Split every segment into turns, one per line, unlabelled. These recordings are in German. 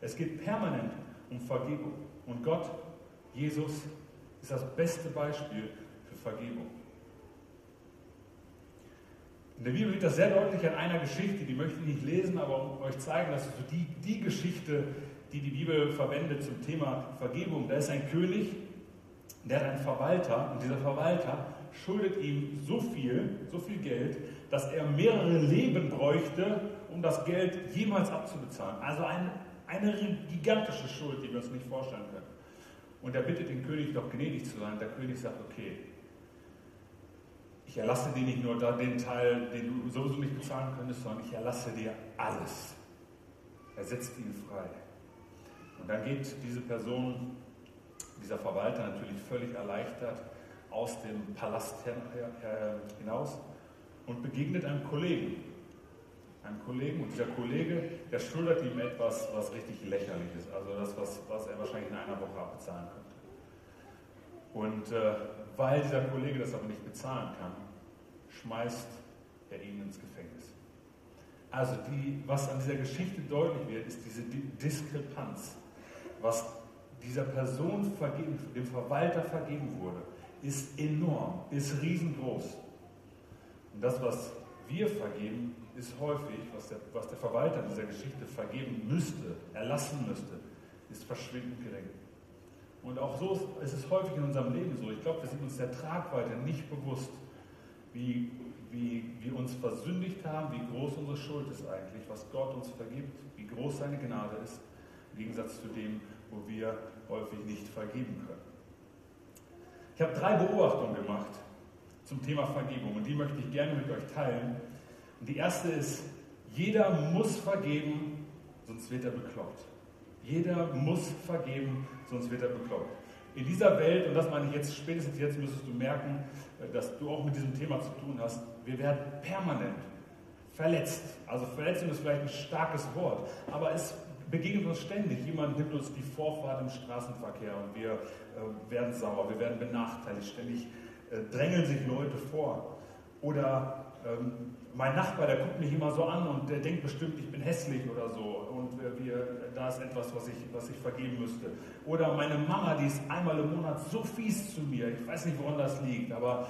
Es geht permanent um Vergebung. Und Gott, Jesus, ist das beste Beispiel für Vergebung. In der Bibel wird das sehr deutlich an einer Geschichte, die möchte ich nicht lesen, aber um euch zeigen, dass so die, die Geschichte, die die Bibel verwendet zum Thema Vergebung, da ist ein König, der hat einen Verwalter und dieser Verwalter schuldet ihm so viel, so viel Geld, dass er mehrere Leben bräuchte, um das Geld jemals abzubezahlen. Also ein, eine gigantische Schuld, die wir uns nicht vorstellen können. Und er bittet den König doch gnädig zu sein. Der König sagt, okay, ich erlasse dir nicht nur den Teil, den du sowieso nicht bezahlen könntest, sondern ich erlasse dir alles. Er setzt ihn frei. Und dann geht diese Person, dieser Verwalter natürlich völlig erleichtert aus dem Palast hinaus und begegnet einem Kollegen. Einem Kollegen und dieser Kollege, der schuldet ihm etwas, was richtig lächerlich ist. Also das, was, was er wahrscheinlich in einer Woche abbezahlen könnte. Und äh, weil dieser Kollege das aber nicht bezahlen kann, schmeißt er ihn ins Gefängnis. Also die, was an dieser Geschichte deutlich wird, ist diese Diskrepanz. Was dieser Person vergeben, dem Verwalter vergeben wurde, ist enorm, ist riesengroß. Und das, was wir vergeben, ist häufig, was der, was der Verwalter dieser Geschichte vergeben müsste, erlassen müsste, ist verschwindend gering. Und auch so ist es häufig in unserem Leben so. Ich glaube, wir sind uns der Tragweite nicht bewusst, wie, wie wir uns versündigt haben, wie groß unsere Schuld ist eigentlich, was Gott uns vergibt, wie groß seine Gnade ist, im Gegensatz zu dem, wo wir häufig nicht vergeben können. Ich habe drei Beobachtungen gemacht zum Thema Vergebung und die möchte ich gerne mit euch teilen. Und die erste ist, jeder muss vergeben, sonst wird er bekloppt. Jeder muss vergeben, sonst wird er bekloppt. In dieser Welt, und das meine ich jetzt, spätestens jetzt müsstest du merken, dass du auch mit diesem Thema zu tun hast, wir werden permanent verletzt. Also Verletzung ist vielleicht ein starkes Wort, aber es begegnet uns ständig. Jemand nimmt uns die Vorfahrt im Straßenverkehr und wir äh, werden sauer, wir werden benachteiligt. Ständig äh, drängeln sich Leute vor. Oder ähm, mein Nachbar, der guckt mich immer so an und der denkt bestimmt, ich bin hässlich oder so. Und äh, wir, da ist etwas, was ich, was ich vergeben müsste. Oder meine Mama, die ist einmal im Monat so fies zu mir. Ich weiß nicht, woran das liegt, aber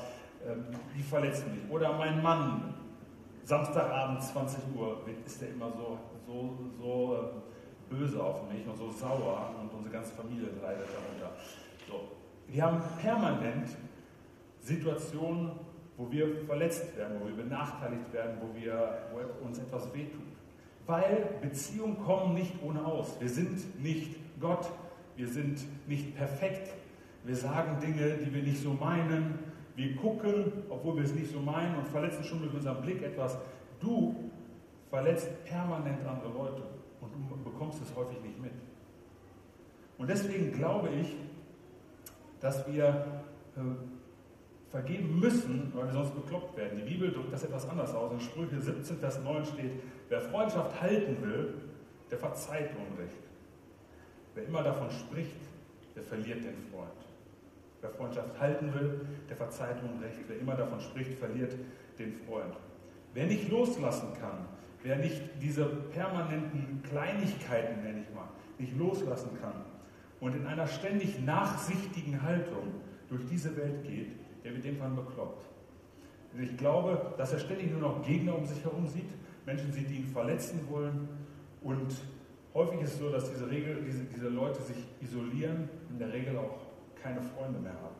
ähm, die verletzt mich. Oder mein Mann, Samstagabend 20 Uhr, ist der immer so, so, so äh, böse auf mich und so sauer und unsere ganze Familie leidet darunter. So. Wir haben permanent Situationen, wo wir verletzt werden, wo wir benachteiligt werden, wo, wir, wo uns etwas wehtut. Weil Beziehungen kommen nicht ohne aus. Wir sind nicht Gott, wir sind nicht perfekt. Wir sagen Dinge, die wir nicht so meinen. Wir gucken, obwohl wir es nicht so meinen und verletzen schon mit unserem Blick etwas. Du verletzt permanent andere Leute und du bekommst es häufig nicht mit. Und deswegen glaube ich, dass wir äh, vergeben müssen, weil wir sonst bekloppt werden. Die Bibel drückt das etwas anders aus. In Sprüche 17, Vers 9 steht, wer Freundschaft halten will, der verzeiht Unrecht. Wer immer davon spricht, der verliert den Freund. Wer Freundschaft halten will, der verzeiht Unrecht. Wer immer davon spricht, verliert den Freund. Wer nicht loslassen kann, wer nicht diese permanenten Kleinigkeiten, nenne ich mal, nicht loslassen kann und in einer ständig nachsichtigen Haltung durch diese Welt geht, der wird irgendwann bekloppt. Und ich glaube, dass er ständig nur noch Gegner um sich herum sieht, Menschen sieht, die ihn verletzen wollen. Und häufig ist es so, dass diese, Regel, diese, diese Leute sich isolieren und in der Regel auch keine Freunde mehr haben.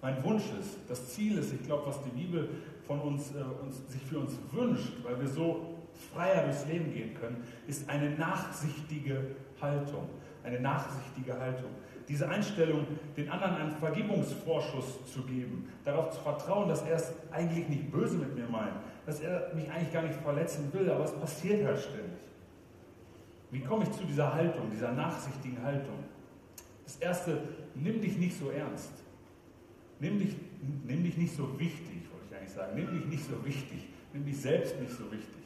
Mein Wunsch ist, das Ziel ist, ich glaube, was die Bibel von uns, äh, uns, sich für uns wünscht, weil wir so freier durchs Leben gehen können, ist eine nachsichtige Haltung. Eine nachsichtige Haltung diese Einstellung, den anderen einen Vergebungsvorschuss zu geben, darauf zu vertrauen, dass er es eigentlich nicht böse mit mir meint, dass er mich eigentlich gar nicht verletzen will, aber es passiert halt ständig. Wie komme ich zu dieser Haltung, dieser nachsichtigen Haltung? Das erste, nimm dich nicht so ernst. Nimm dich, nimm dich nicht so wichtig, wollte ich eigentlich sagen. Nimm dich nicht so wichtig. Nimm dich selbst nicht so wichtig.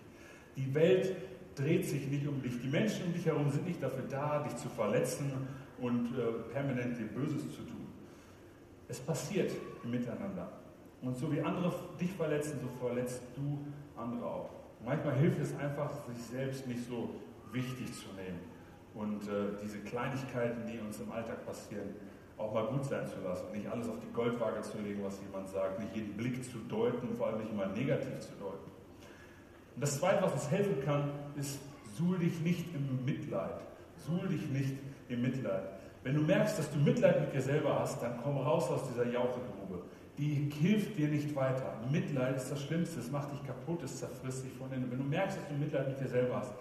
Die Welt dreht sich nicht um dich. Die Menschen um dich herum sind nicht dafür da, dich zu verletzen und äh, permanent dir Böses zu tun. Es passiert im Miteinander. Und so wie andere dich verletzen, so verletzt du andere auch. manchmal hilft es einfach, sich selbst nicht so wichtig zu nehmen und äh, diese Kleinigkeiten, die uns im Alltag passieren, auch mal gut sein zu lassen. Nicht alles auf die Goldwaage zu legen, was jemand sagt, nicht jeden Blick zu deuten, vor allem nicht immer negativ zu deuten. Und das Zweite, was uns helfen kann, ist, suhl dich nicht im Mitleid. Suhl dich nicht im Mitleid. Wenn du merkst, dass du Mitleid mit dir selber hast, dann komm raus aus dieser Jauchegrube. Die hilft dir nicht weiter. Mitleid ist das Schlimmste. Es macht dich kaputt, es zerfrisst dich von innen. Wenn du merkst, dass du Mitleid mit dir selber hast,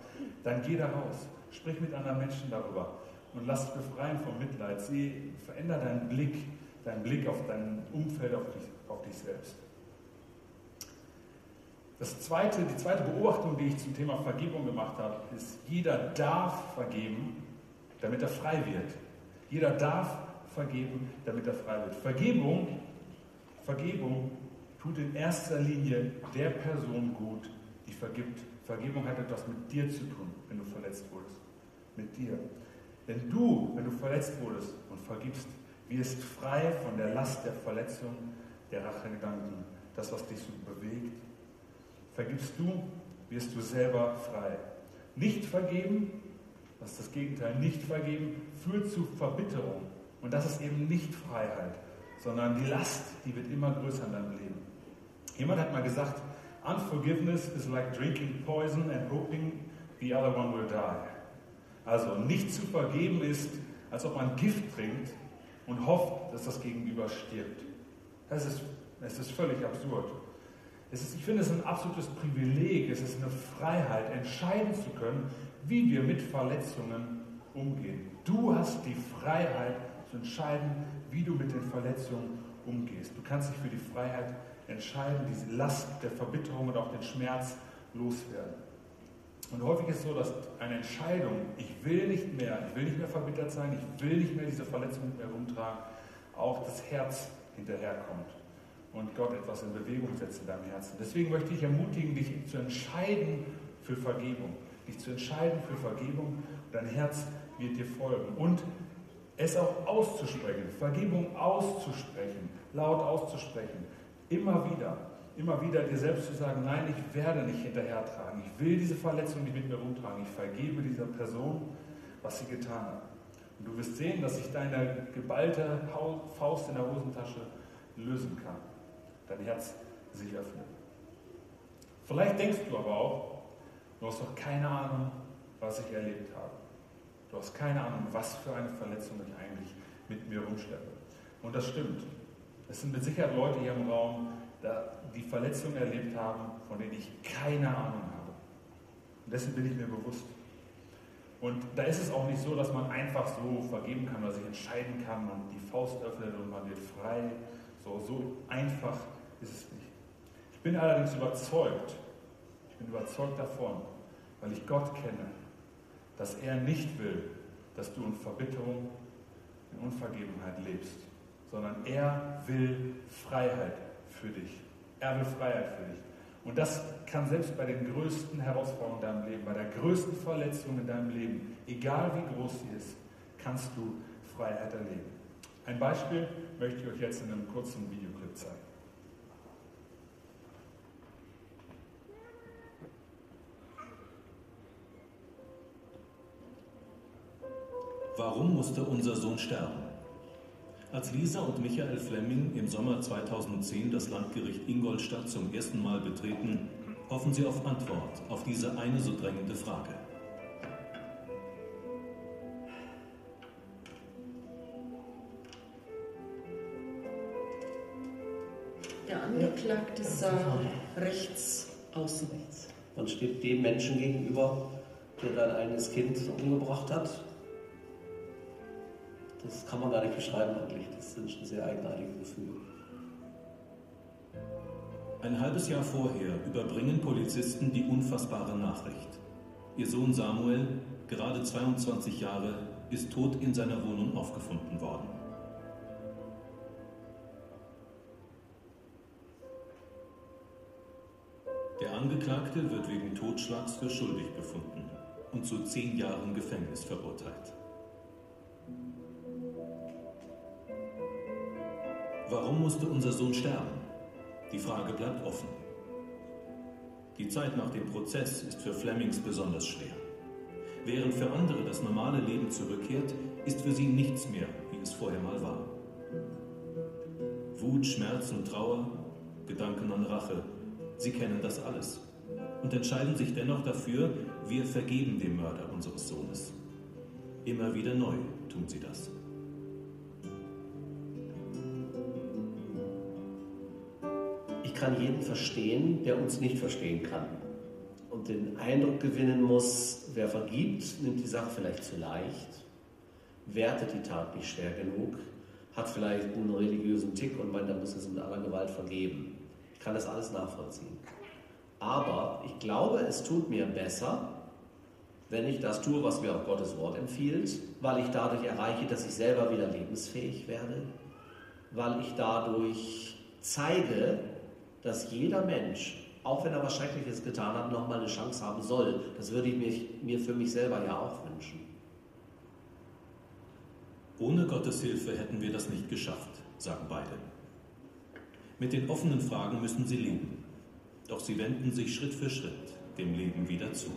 dann geh da raus. Sprich mit anderen Menschen darüber und lass dich befreien vom Mitleid. Sieh, veränder deinen Blick, deinen Blick auf dein Umfeld, auf dich, auf dich selbst. Das zweite, die zweite Beobachtung, die ich zum Thema Vergebung gemacht habe, ist, jeder darf vergeben, damit er frei wird. Jeder darf vergeben, damit er frei wird. Vergebung, Vergebung tut in erster Linie der Person gut, die vergibt. Vergebung hat etwas mit dir zu tun, wenn du verletzt wurdest. Mit dir. Denn du, wenn du verletzt wurdest und vergibst, wirst frei von der Last der Verletzung, der Rachegedanken, das, was dich so bewegt. Vergibst du, wirst du selber frei. Nicht vergeben, das ist das Gegenteil, nicht vergeben, führt zu Verbitterung. Und das ist eben nicht Freiheit, sondern die Last, die wird immer größer in deinem Leben. Jemand hat mal gesagt, Unforgiveness is like drinking poison and hoping the other one will die. Also nicht zu vergeben ist, als ob man Gift trinkt und hofft, dass das Gegenüber stirbt. Das ist, das ist völlig absurd. Ist, ich finde es ein absolutes Privileg, es ist eine Freiheit, entscheiden zu können, wie wir mit Verletzungen umgehen. Du hast die Freiheit zu entscheiden, wie du mit den Verletzungen umgehst. Du kannst dich für die Freiheit entscheiden, diese Last der Verbitterung und auch den Schmerz loswerden. Und häufig ist es so, dass eine Entscheidung, ich will nicht mehr, ich will nicht mehr verbittert sein, ich will nicht mehr diese Verletzung mit mir rumtragen, auch das Herz hinterherkommt und Gott etwas in Bewegung setzt in deinem Herzen. Deswegen möchte ich ermutigen, dich zu entscheiden für Vergebung, dich zu entscheiden für Vergebung. Dein Herz wird dir folgen und es auch auszusprechen, Vergebung auszusprechen, laut auszusprechen, immer wieder immer wieder dir selbst zu sagen, nein, ich werde nicht hinterhertragen. Ich will diese Verletzung nicht mit mir rumtragen. Ich vergebe dieser Person, was sie getan hat. Und du wirst sehen, dass sich deine geballte Faust in der Hosentasche lösen kann. Dein Herz sich öffnet. Vielleicht denkst du aber auch, du hast doch keine Ahnung, was ich erlebt habe. Du hast keine Ahnung, was für eine Verletzung ich eigentlich mit mir rumschleppe. Und das stimmt. Es sind mit Sicherheit Leute hier im Raum, die Verletzungen erlebt haben, von denen ich keine Ahnung habe. Und dessen bin ich mir bewusst. Und da ist es auch nicht so, dass man einfach so vergeben kann oder sich entscheiden kann, man die Faust öffnet und man wird frei. So, so einfach ist es nicht. Ich bin allerdings überzeugt, ich bin überzeugt davon, weil ich Gott kenne, dass er nicht will, dass du in Verbitterung, in Unvergebenheit lebst, sondern er will Freiheit für dich. Er will Freiheit für dich. Und das kann selbst bei den größten Herausforderungen in deinem Leben, bei der größten Verletzung in deinem Leben, egal wie groß sie ist, kannst du Freiheit erleben. Ein Beispiel möchte ich euch jetzt in einem kurzen Videoclip zeigen.
Warum musste unser Sohn sterben? Als Lisa und Michael Fleming im Sommer 2010 das Landgericht Ingolstadt zum ersten Mal betreten, hoffen sie auf Antwort auf diese eine so drängende Frage.
Der Angeklagte sah rechts außen.
Man steht dem Menschen gegenüber, der dein eigenes Kind umgebracht hat, das kann man gar nicht beschreiben eigentlich. Das sind schon sehr eigenartige Gefühle.
Ein halbes Jahr vorher überbringen Polizisten die unfassbare Nachricht. Ihr Sohn Samuel, gerade 22 Jahre, ist tot in seiner Wohnung aufgefunden worden. Der Angeklagte wird wegen Totschlags für schuldig befunden und zu zehn Jahren Gefängnis verurteilt. Warum musste unser Sohn sterben? Die Frage bleibt offen. Die Zeit nach dem Prozess ist für Flemings besonders schwer. Während für andere das normale Leben zurückkehrt, ist für sie nichts mehr, wie es vorher mal war. Wut, Schmerz und Trauer, Gedanken an Rache, sie kennen das alles und entscheiden sich dennoch dafür, wir vergeben dem Mörder unseres Sohnes. Immer wieder neu tun sie das.
Kann jeden verstehen, der uns nicht verstehen kann. Und den Eindruck gewinnen muss, wer vergibt, nimmt die Sache vielleicht zu leicht, wertet die Tat nicht schwer genug, hat vielleicht einen religiösen Tick und meint, er muss es mit aller Gewalt vergeben. Ich kann das alles nachvollziehen. Aber ich glaube, es tut mir besser, wenn ich das tue, was mir auch Gottes Wort empfiehlt, weil ich dadurch erreiche, dass ich selber wieder lebensfähig werde, weil ich dadurch zeige, dass jeder Mensch, auch wenn er was Schreckliches getan hat, nochmal eine Chance haben soll. Das würde ich mir, mir für mich selber ja auch wünschen.
Ohne Gottes Hilfe hätten wir das nicht geschafft, sagen beide. Mit den offenen Fragen müssen sie leben. Doch sie wenden sich Schritt für Schritt dem Leben wieder zu.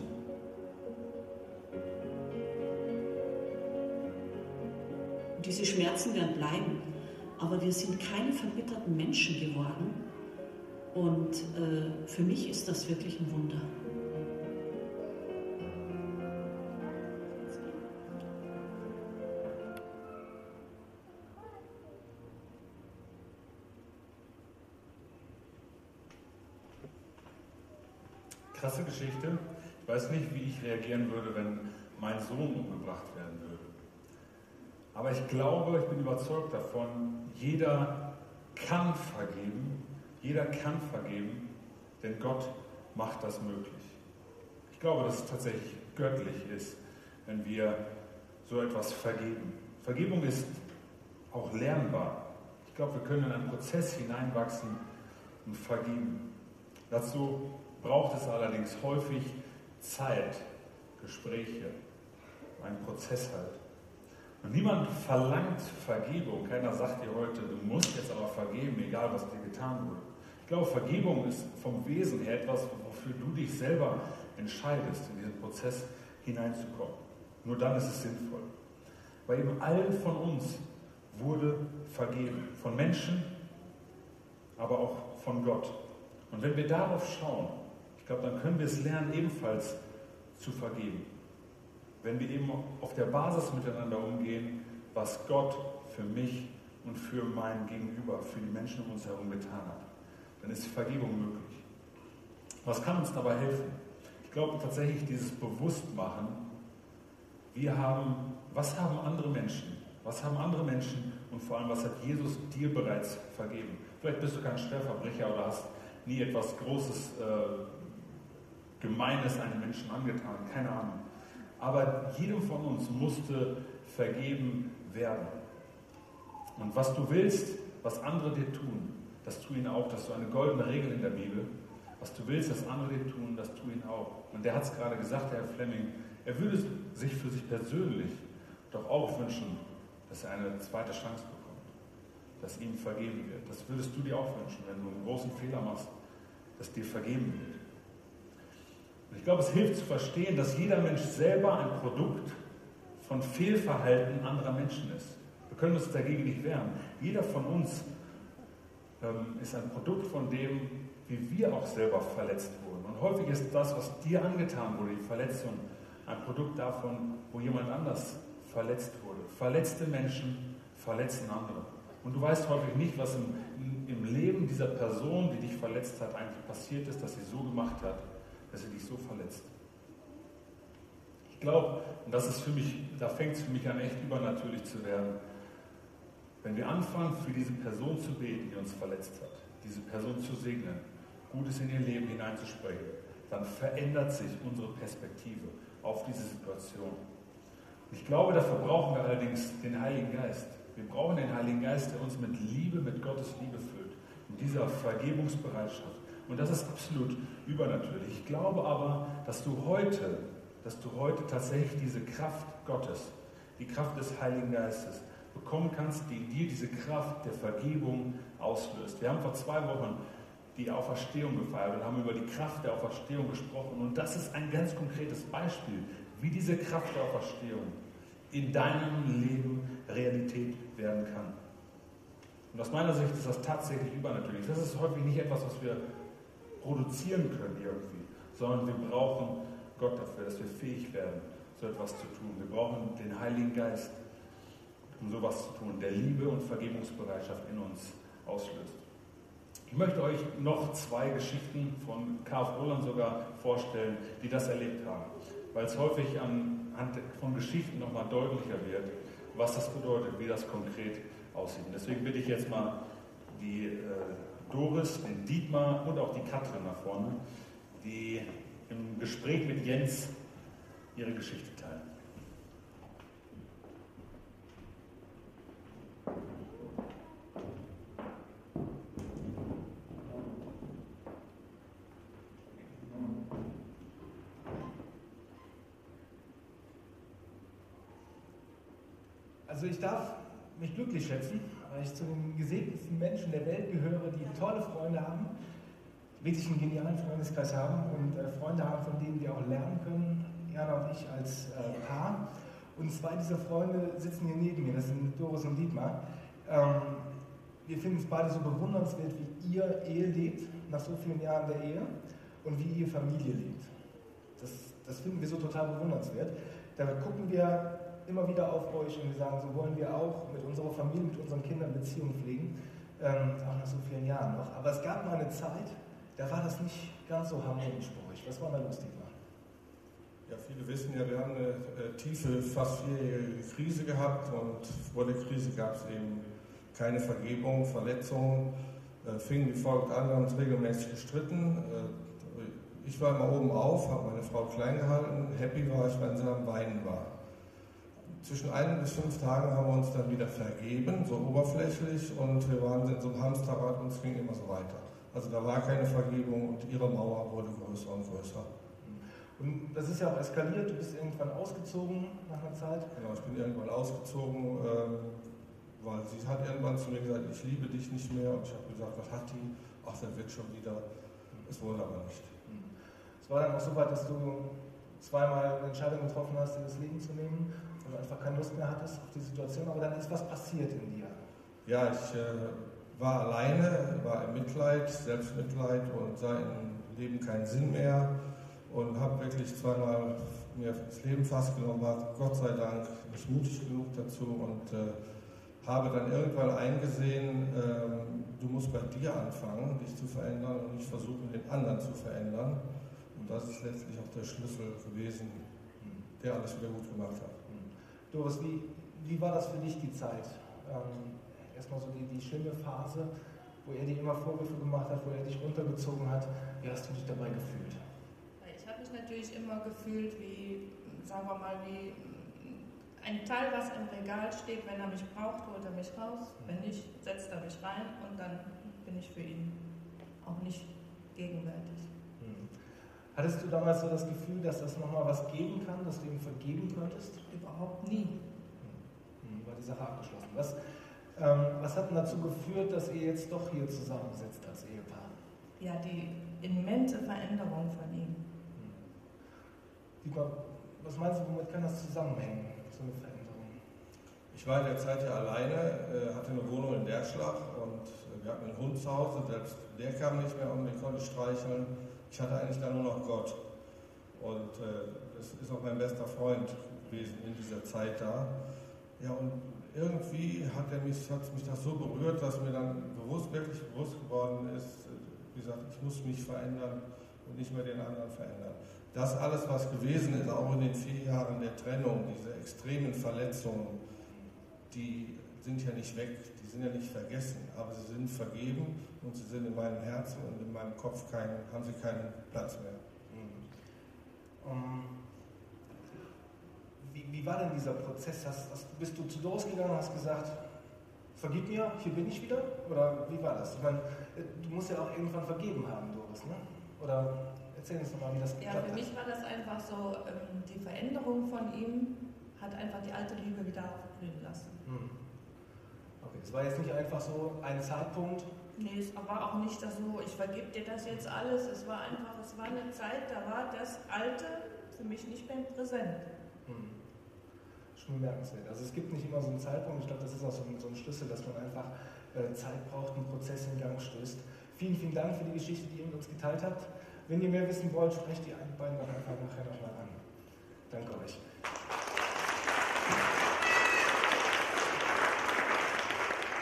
Diese Schmerzen werden bleiben, aber wir sind keine verbitterten Menschen geworden. Und äh, für mich ist das wirklich ein Wunder.
Krasse Geschichte. Ich weiß nicht, wie ich reagieren würde, wenn mein Sohn umgebracht werden würde. Aber ich glaube, ich bin überzeugt davon, jeder kann vergeben, jeder kann vergeben, denn Gott macht das möglich. Ich glaube, dass es tatsächlich göttlich ist, wenn wir so etwas vergeben. Vergebung ist auch lernbar. Ich glaube, wir können in einen Prozess hineinwachsen und vergeben. Dazu braucht es allerdings häufig Zeit, Gespräche, einen Prozess halt. Und niemand verlangt Vergebung. Keiner sagt dir heute, du musst jetzt aber vergeben, egal was dir getan wurde. Ich glaube, Vergebung ist vom Wesen her etwas, wofür du dich selber entscheidest, in diesen Prozess hineinzukommen. Nur dann ist es sinnvoll. Weil eben allen von uns wurde vergeben. Von Menschen, aber auch von Gott. Und wenn wir darauf schauen, ich glaube, dann können wir es lernen, ebenfalls zu vergeben wenn wir eben auf der Basis miteinander umgehen, was Gott für mich und für mein Gegenüber, für die Menschen um uns herum getan hat, dann ist Vergebung möglich. Was kann uns dabei helfen? Ich glaube tatsächlich dieses Bewusstmachen, wir haben, was haben andere Menschen, was haben andere Menschen und vor allem, was hat Jesus dir bereits vergeben? Vielleicht bist du kein Schwerverbrecher oder hast nie etwas Großes, äh, Gemeines einem Menschen angetan, keine Ahnung aber jedem von uns musste vergeben werden. Und was du willst, was andere dir tun, das tu ihnen auch. Das ist so eine goldene Regel in der Bibel. Was du willst, dass andere dir tun, das tu ihnen auch. Und der hat es gerade gesagt, Herr Fleming, er würde sich für sich persönlich doch auch wünschen, dass er eine zweite Chance bekommt, dass ihm vergeben wird. Das würdest du dir auch wünschen, wenn du einen großen Fehler machst, dass dir vergeben wird. Und ich glaube, es hilft zu verstehen, dass jeder Mensch selber ein Produkt von Fehlverhalten anderer Menschen ist. Wir können uns dagegen nicht wehren. Jeder von uns ist ein Produkt von dem, wie wir auch selber verletzt wurden. Und häufig ist das, was dir angetan wurde, die Verletzung, ein Produkt davon, wo jemand anders verletzt wurde. Verletzte Menschen verletzen andere. Und du weißt häufig nicht, was im, im Leben dieser Person, die dich verletzt hat, eigentlich passiert ist, dass sie so gemacht hat, dass er dich so verletzt. Ich glaube, und das ist für mich, da fängt es für mich an, echt übernatürlich zu werden, wenn wir anfangen, für diese Person zu beten, die uns verletzt hat, diese Person zu segnen, Gutes in ihr Leben hineinzusprechen, dann verändert sich unsere Perspektive auf diese Situation. Ich glaube, dafür brauchen wir allerdings den Heiligen Geist. Wir brauchen den Heiligen Geist, der uns mit Liebe, mit Gottes Liebe füllt, mit dieser Vergebungsbereitschaft. Und das ist absolut übernatürlich. Ich glaube aber, dass du heute, dass du heute tatsächlich diese Kraft Gottes, die Kraft des Heiligen Geistes bekommen kannst, die dir diese Kraft der Vergebung auslöst. Wir haben vor zwei Wochen die Auferstehung gefeiert und haben über die Kraft der Auferstehung gesprochen. Und das ist ein ganz konkretes Beispiel, wie diese Kraft der Auferstehung in deinem Leben Realität werden kann. Und aus meiner Sicht ist das tatsächlich übernatürlich. Das ist häufig nicht etwas, was wir produzieren können irgendwie, sondern wir brauchen Gott dafür, dass wir fähig werden, so etwas zu tun. Wir brauchen den Heiligen Geist, um sowas zu tun, der Liebe und Vergebungsbereitschaft in uns auslöst. Ich möchte euch noch zwei Geschichten von K.F. Roland sogar vorstellen, die das erlebt haben, weil es häufig anhand von Geschichten nochmal deutlicher wird, was das bedeutet, wie das konkret aussieht. Und deswegen bitte ich jetzt mal die äh, Doris, den Dietmar und auch die Katrin nach vorne, die im Gespräch mit Jens ihre Geschichte teilen.
Also ich darf mich glücklich schätzen, weil ich zu den gesegnetsten Menschen der Welt gehöre, die tolle Freunde haben, wirklich einen genialen Freundeskreis haben und äh, Freunde haben, von denen wir auch lernen können, Jana und ich als äh, Paar. Und zwei dieser Freunde sitzen hier neben mir, das sind Doris und Dietmar. Ähm, wir finden es beide so bewundernswert, wie ihr Ehe lebt, nach so vielen Jahren der Ehe, und wie ihr Familie lebt. Das, das finden wir so total bewundernswert. Da gucken wir immer wieder auf euch und wir sagen, so wollen wir auch mit unserer Familie, mit unseren Kindern Beziehungen pflegen, ähm, auch nach so vielen Jahren noch. Aber es gab mal eine Zeit, da war das nicht ganz so harmonisch bei euch. Was war da lustig?
Ja, viele wissen ja, wir haben eine äh, tiefe, fast vierjährige Krise gehabt und vor der Krise gab es eben keine Vergebung, Verletzungen, äh, fing wie folgt an, wir haben uns regelmäßig gestritten. Äh, ich war immer oben auf, habe meine Frau klein gehalten, happy war ich, wenn sie am Weinen war. Zwischen ein bis fünf Tagen haben wir uns dann wieder vergeben, so oberflächlich, und wir waren in so einem Hamsterrad und es ging immer so weiter. Also da war keine Vergebung und ihre Mauer wurde größer und größer.
Und das ist ja auch eskaliert, du bist irgendwann ausgezogen nach einer Zeit.
Genau, ich bin irgendwann ausgezogen, ähm, weil sie hat irgendwann zu mir gesagt, ich liebe dich nicht mehr. Und ich habe gesagt, was hat die? Ach, der wird schon wieder. Es wurde aber nicht.
Es war dann auch so weit, dass du zweimal eine Entscheidung getroffen hast, dir das Leben zu nehmen und einfach keine Lust mehr hattest auf die Situation, aber dann ist was passiert in dir.
Ja, ich äh, war alleine, war im Mitleid, Selbstmitleid und sah im Leben keinen Sinn mehr und habe wirklich zweimal mir das Leben fast genommen, war Gott sei Dank nicht mutig genug dazu und äh, habe dann irgendwann eingesehen, äh, du musst bei dir anfangen, dich zu verändern und nicht versuchen, den anderen zu verändern. Und das ist letztlich auch der Schlüssel gewesen, der alles wieder gut gemacht hat.
Doris, wie, wie war das für dich die Zeit? Ähm, erstmal so die, die schlimme Phase, wo er dir immer Vorwürfe gemacht hat, wo er dich runtergezogen hat. Wie hast du dich dabei gefühlt?
mich natürlich immer gefühlt wie, sagen wir mal, wie ein Teil, was im Regal steht. Wenn er mich braucht, holt er mich raus. Wenn nicht, setzt er mich rein und dann bin ich für ihn auch nicht gegenwärtig. Hm.
Hattest du damals so das Gefühl, dass das nochmal was geben kann, dass du ihm vergeben könntest?
Überhaupt nie.
Hm. War die Sache abgeschlossen. Was, ähm, was hat denn dazu geführt, dass ihr jetzt doch hier zusammensitzt als Ehepaar?
Ja, die immense Veränderung von ihm.
Was meinst du, womit kann das zusammenhängen, so eine Veränderung?
Ich war in der Zeit ja alleine, äh, hatte eine Wohnung in Derschlach und äh, wir hatten einen Hund zu Hause, selbst der kam nicht mehr um, den konnte ich streicheln. Ich hatte eigentlich dann nur noch Gott. Und äh, das ist auch mein bester Freund gewesen in dieser Zeit da. Ja, und irgendwie hat, er mich, hat mich das so berührt, dass mir dann bewusst, wirklich bewusst geworden ist, wie gesagt, ich muss mich verändern und nicht mehr den anderen verändern das alles, was gewesen ist, auch in den vier Jahren der Trennung, diese extremen Verletzungen, die sind ja nicht weg, die sind ja nicht vergessen, aber sie sind vergeben und sie sind in meinem Herzen und in meinem Kopf kein, haben sie keinen Platz mehr.
Mhm. Um, wie, wie, war denn dieser Prozess? Hast, hast, bist du zu Doris gegangen und hast gesagt, vergib mir, hier bin ich wieder? Oder wie war das? Ich meine, du musst ja auch irgendwann vergeben haben, Doris, ne? Oder Erzähl uns nochmal, wie das
Ja, für mich war das einfach so, ähm, die Veränderung von ihm hat einfach die alte Liebe wieder aufblühen lassen. Hm.
Okay, es war jetzt nicht einfach so ein Zeitpunkt.
Nee, es war auch nicht das so, ich vergebe dir das jetzt alles. Es war einfach, es war eine Zeit, da war das Alte für mich nicht mehr präsent.
schon bemerkenswert. Also es gibt nicht immer so einen Zeitpunkt, ich glaube, das ist auch so ein, so ein Schlüssel, dass man einfach äh, Zeit braucht, einen Prozess in Gang stößt. Vielen, vielen Dank für die Geschichte, die ihr mit uns geteilt habt. Wenn ihr mehr wissen wollt, sprecht die beiden doch einfach nachher nochmal an. Danke euch.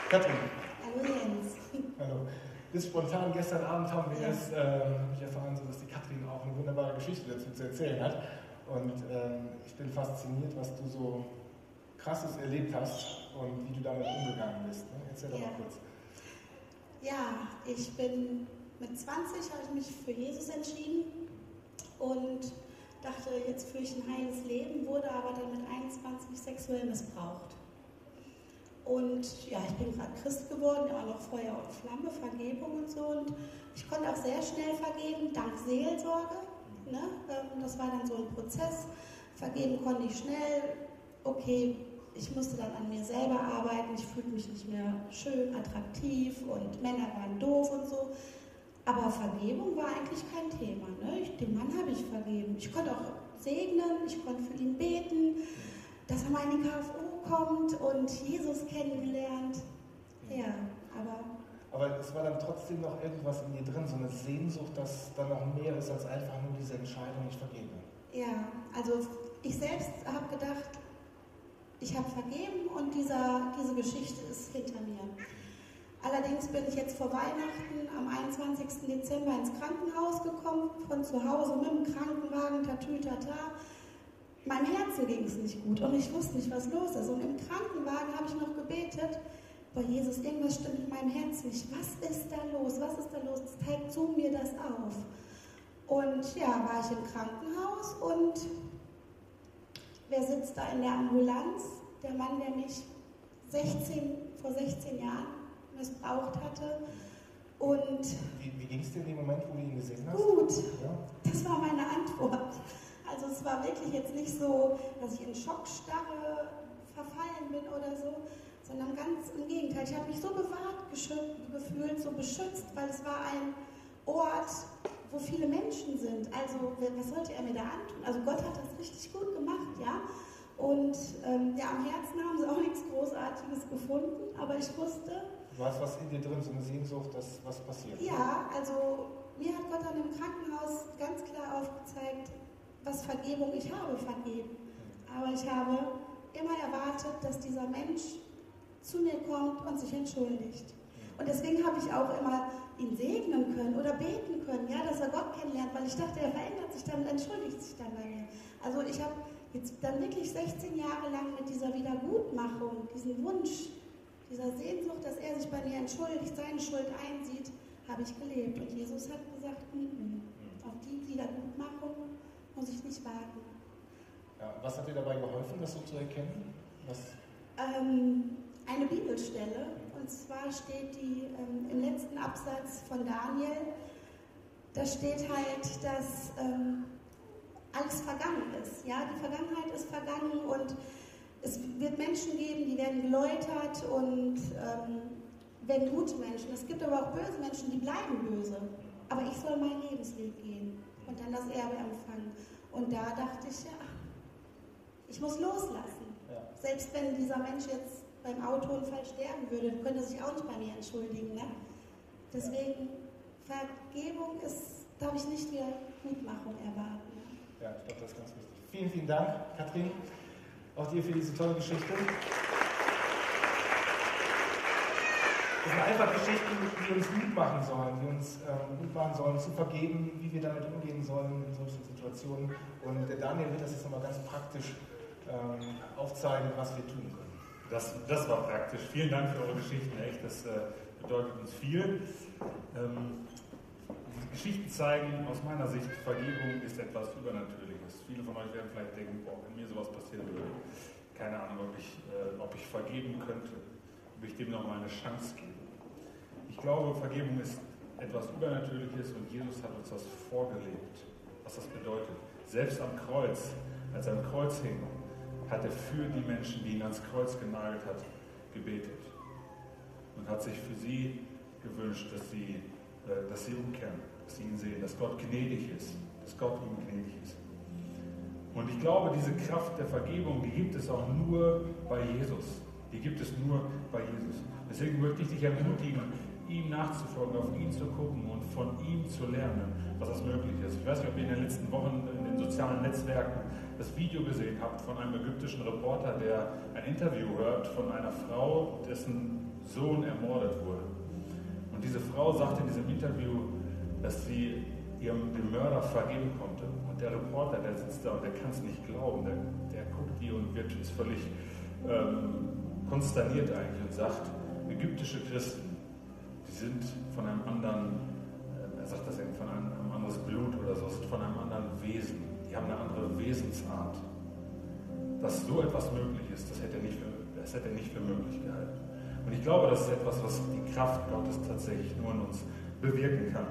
Katrin.
Hallo Jens.
Hallo. Bis spontan gestern Abend haben wir erst, äh, habe ich erfahren, so, dass die Katrin auch eine wunderbare Geschichte dazu zu erzählen hat. Und ähm, ich bin fasziniert, was du so krasses erlebt hast und wie du damit umgegangen bist. Ne? Erzähl doch ja. mal kurz.
Ja, ich bin mit 20 habe ich mich für Jesus entschieden und dachte, jetzt führe ich ein heiles Leben, wurde aber dann mit 21 sexuell missbraucht. Und ja, ich bin gerade Christ geworden, auch noch Feuer und Flamme, Vergebung und so. Und ich konnte auch sehr schnell vergeben, dank Seelsorge. Ne? Ähm, das war dann so ein Prozess. Vergeben konnte ich schnell. Okay, ich musste dann an mir selber arbeiten. Ich fühlte mich nicht mehr schön, attraktiv und Männer waren doof und so. Aber Vergebung war eigentlich kein Thema. Ne? Ich, dem Mann habe ich vergeben. Ich konnte auch segnen, ich konnte für ihn beten, dass mal in die KFO kommt und Jesus kennengelernt. Ja, aber.
Aber es war dann trotzdem noch irgendwas in dir drin, so eine Sehnsucht, dass da noch mehr ist als einfach nur diese Entscheidung, ich vergebe.
Ja, also ich selbst habe gedacht, ich habe vergeben und dieser, diese Geschichte ist hinter mir. Allerdings bin ich jetzt vor Weihnachten am 21. Dezember ins Krankenhaus gekommen, von zu Hause mit dem Krankenwagen, tatütata. Meinem Herzen ging es nicht gut und ich wusste nicht, was los ist. Und im Krankenwagen habe ich noch gebetet, bei Jesus, irgendwas stimmt in meinem Herzen nicht. Was ist da los? Was ist da los? Zeig zu mir das auf. Und ja, war ich im Krankenhaus und wer sitzt da in der Ambulanz? Der Mann, der mich 16, vor 16 Jahren missbraucht hatte. Und
wie, wie ging es dir in dem Moment, wo du ihn gesehen hast?
Gut, ja. das war meine Antwort. Also es war wirklich jetzt nicht so, dass ich in Schockstarre verfallen bin oder so, sondern ganz im Gegenteil. Ich habe mich so bewahrt gefühlt, so beschützt, weil es war ein Ort, wo viele Menschen sind. Also was sollte er mir da antun? Also Gott hat das richtig gut gemacht, ja. Und ähm, ja, am Herzen haben sie auch nichts Großartiges gefunden, aber ich wusste,
Du hast was in dir drin, so eine Sehnsucht, dass was passiert.
Ja, also mir hat Gott dann im Krankenhaus ganz klar aufgezeigt, was Vergebung ich habe vergeben. Aber ich habe immer erwartet, dass dieser Mensch zu mir kommt und sich entschuldigt. Und deswegen habe ich auch immer ihn segnen können oder beten können, ja, dass er Gott kennenlernt, weil ich dachte, er verändert sich dann, entschuldigt sich dann bei mir. Also ich habe jetzt dann wirklich 16 Jahre lang mit dieser Wiedergutmachung, diesen Wunsch dieser Sehnsucht, dass er sich bei mir entschuldigt, seine Schuld einsieht, habe ich gelebt. Und Jesus hat gesagt, N -n, auf die Wiedergutmachung muss ich nicht warten.
Ja, was hat dir dabei geholfen, das so zu erkennen?
Ähm, eine Bibelstelle, und zwar steht die ähm, im letzten Absatz von Daniel, da steht halt, dass ähm, alles vergangen ist. Ja, die Vergangenheit ist vergangen und es wird Menschen geben, die werden geläutert und ähm, werden gute Menschen. Es gibt aber auch böse Menschen, die bleiben böse. Aber ich soll meinen Lebensweg gehen und dann das Erbe empfangen. Und da dachte ich, ja, ich muss loslassen. Ja. Selbst wenn dieser Mensch jetzt beim Autounfall sterben würde, könnte er sich auch nicht bei mir entschuldigen. Ne? Deswegen, Vergebung ist, darf ich nicht wieder Gutmachung erwarten.
Ne? Ja, ich glaube, das ist ganz wichtig. Vielen, vielen Dank, Katrin auch dir für diese tolle Geschichte. Das sind einfach Geschichten, die uns Mut machen sollen, die uns ähm, Mut machen sollen, zu vergeben, wie wir damit umgehen sollen in solchen Situationen. Und der Daniel wird das jetzt nochmal ganz praktisch ähm, aufzeigen, was wir tun können.
Das, das war praktisch. Vielen Dank für eure Geschichten, echt. Das äh, bedeutet uns viel. Ähm, die Geschichten zeigen aus meiner Sicht, Vergebung ist etwas Übernatürliches. Viele von euch werden vielleicht denken, boah, wenn mir sowas passieren würde, keine Ahnung, ob ich, äh, ob ich vergeben könnte, ob ich dem nochmal eine Chance gebe. Ich glaube, Vergebung ist etwas Übernatürliches und Jesus hat uns das vorgelebt, was das bedeutet. Selbst am Kreuz, als er am Kreuz hing, hat er für die Menschen, die ihn ans Kreuz genagelt hat, gebetet und hat sich für sie gewünscht, dass sie äh, dass sie umkehren, dass sie ihn sehen, dass Gott gnädig ist, dass Gott ihnen gnädig ist. Und ich glaube, diese Kraft der Vergebung, die gibt es auch nur bei Jesus. Die gibt es nur bei Jesus. Deswegen möchte ich dich ermutigen, ihm nachzufolgen, auf ihn zu gucken und von ihm zu lernen, was das möglich ist. Ich weiß nicht, ob ihr in den letzten Wochen in den sozialen Netzwerken das Video gesehen habt von einem ägyptischen Reporter, der ein Interview hört von einer Frau, dessen Sohn ermordet wurde. Und diese Frau sagt in diesem Interview, dass sie ihrem dem Mörder vergeben konnte. Und der Reporter, der sitzt da und der kann es nicht glauben, der, der guckt die und wird ist völlig ähm, konsterniert eigentlich und sagt, ägyptische Christen, die sind von einem anderen, äh, er sagt das irgendwie, von einem, einem anderes Blut oder so, sind von einem anderen Wesen. Die haben eine andere Wesensart. Dass so etwas möglich ist, das hätte er nicht für, das hätte er nicht für möglich gehalten. Und ich glaube, das ist etwas, was die Kraft Gottes tatsächlich nur in uns bewirken kann.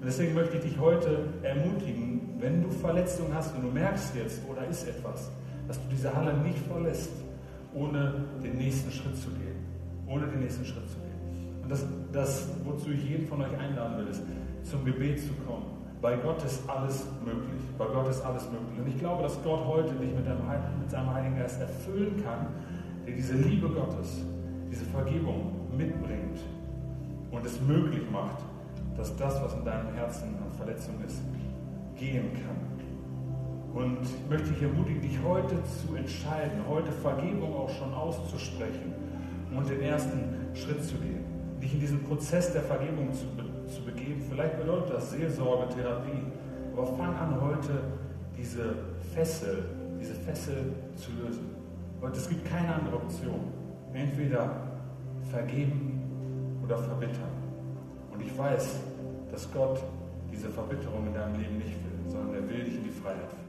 Und deswegen möchte ich dich heute ermutigen, wenn du Verletzungen hast und du merkst jetzt, oder oh, ist etwas, dass du diese Halle nicht verlässt, ohne den nächsten Schritt zu gehen. Ohne den nächsten Schritt zu gehen. Und das, das wozu ich jeden von euch einladen will, ist, zum Gebet zu kommen. Bei Gott ist alles möglich. Bei Gott ist alles möglich. Und ich glaube, dass Gott heute dich mit, einem, mit seinem Heiligen Geist erfüllen kann, der diese Liebe Gottes, diese Vergebung mitbringt und es möglich macht, dass das, was in deinem Herzen an Verletzung ist, gehen kann. Und ich möchte dich ermutigen, dich heute zu entscheiden, heute Vergebung auch schon auszusprechen und den ersten Schritt zu gehen. Dich in diesen Prozess der Vergebung zu, zu begeben. Vielleicht bedeutet das Seelsorge, Therapie. Aber fang an heute diese Fessel, diese Fessel zu lösen. Und es gibt keine andere Option. Entweder vergeben oder verbittern. Und ich weiß, dass Gott diese Verbitterung in deinem Leben nicht will, sondern er will dich in die Freiheit führen.